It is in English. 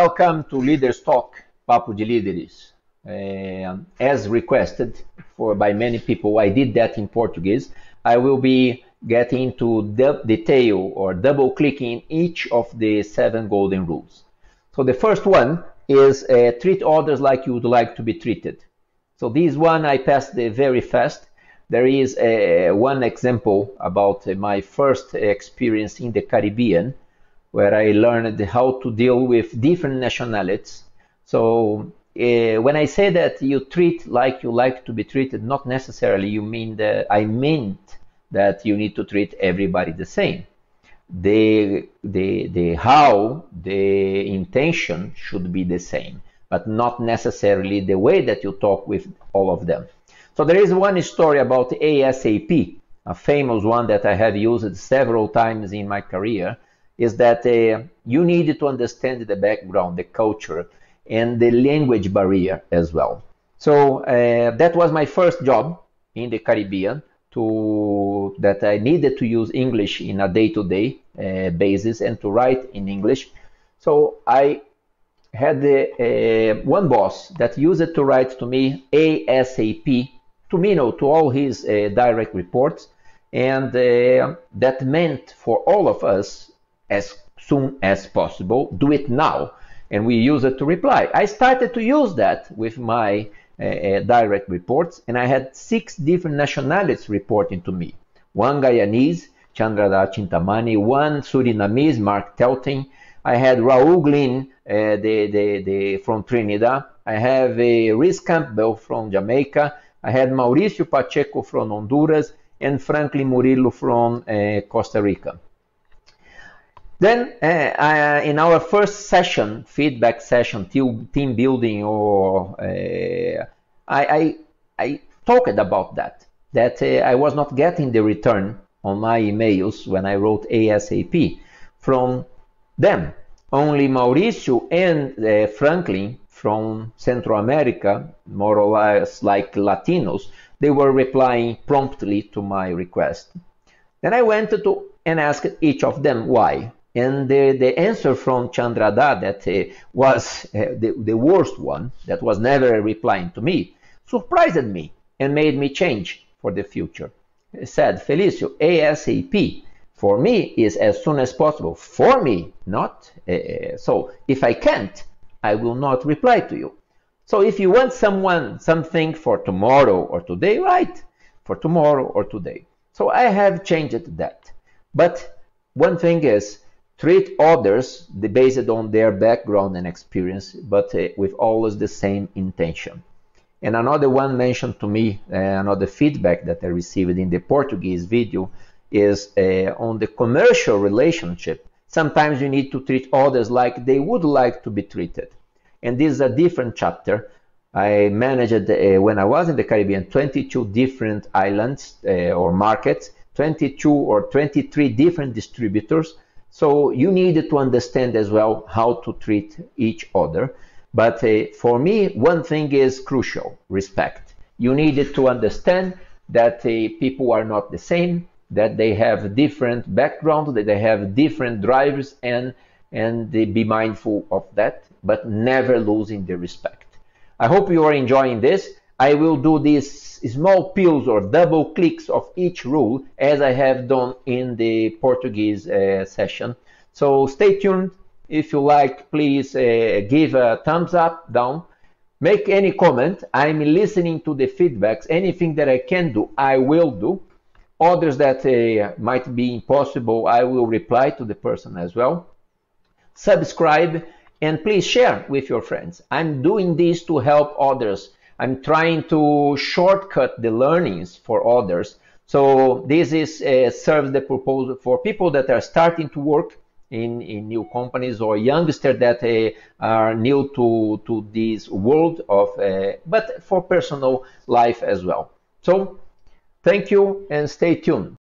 welcome to Leaders Talk, Papo de Líderes. Uh, as requested for by many people, I did that in Portuguese. I will be getting into the detail or double clicking each of the seven golden rules. So the first one is uh, treat others like you would like to be treated. So this one I passed very fast. There is uh, one example about my first experience in the Caribbean where I learned how to deal with different nationalities. So uh, when I say that you treat like you like to be treated, not necessarily you mean that I meant that you need to treat everybody the same. The, the, the how, the intention should be the same, but not necessarily the way that you talk with all of them. So there is one story about ASAP, a famous one that I have used several times in my career, is that uh, you need to understand the background, the culture, and the language barrier as well. So uh, that was my first job in the Caribbean to that I needed to use English in a day-to-day uh, basis and to write in English. So I had uh, one boss that used to write to me ASAP to me, no, to all his uh, direct reports, and uh, that meant for all of us as soon as possible. Do it now. And we use it to reply. I started to use that with my uh, uh, direct reports, and I had six different nationalities reporting to me. One Guyanese, Chandrada Chintamani, one Surinamese, Mark Telting. I had Raul Glynn uh, the, the, the, from Trinidad. I have a Rhys Campbell from Jamaica. I had Mauricio Pacheco from Honduras and Franklin Murillo from uh, Costa Rica. Then, uh, I, in our first session, feedback session, team building, or uh, I, I, I, talked about that, that uh, I was not getting the return on my emails when I wrote ASAP from them. Only Mauricio and uh, Franklin from Central America, more or less like Latinos, they were replying promptly to my request. Then I went to and asked each of them why. And the, the answer from Chandrada that uh, was uh, the, the worst one, that was never replying to me, surprised me and made me change for the future. Said, Felicio, ASAP for me is as soon as possible. For me, not. Uh, so if I can't, I will not reply to you. So if you want someone, something for tomorrow or today, write for tomorrow or today. So I have changed that. But one thing is, treat others based on their background and experience, but uh, with always the same intention. And another one mentioned to me, uh, another feedback that I received in the Portuguese video is uh, on the commercial relationship. Sometimes you need to treat others like they would like to be treated. And this is a different chapter. I managed, uh, when I was in the Caribbean, 22 different islands uh, or markets, 22 or 23 different distributors, so you need to understand as well how to treat each other. But uh, for me, one thing is crucial, respect. You need to understand that uh, people are not the same, that they have different backgrounds, that they have different drivers, and, and be mindful of that, but never losing the respect. I hope you are enjoying this. I will do these small pills or double clicks of each rule as I have done in the Portuguese uh, session. So stay tuned. If you like, please uh, give a thumbs up, down. Make any comment. I'm listening to the feedbacks. Anything that I can do, I will do. Others that uh, might be impossible, I will reply to the person as well. Subscribe and please share with your friends. I'm doing this to help others I'm trying to shortcut the learnings for others. So this is uh, serves the purpose for people that are starting to work in, in new companies or youngsters that uh, are new to, to this world of, uh, but for personal life as well. So thank you and stay tuned.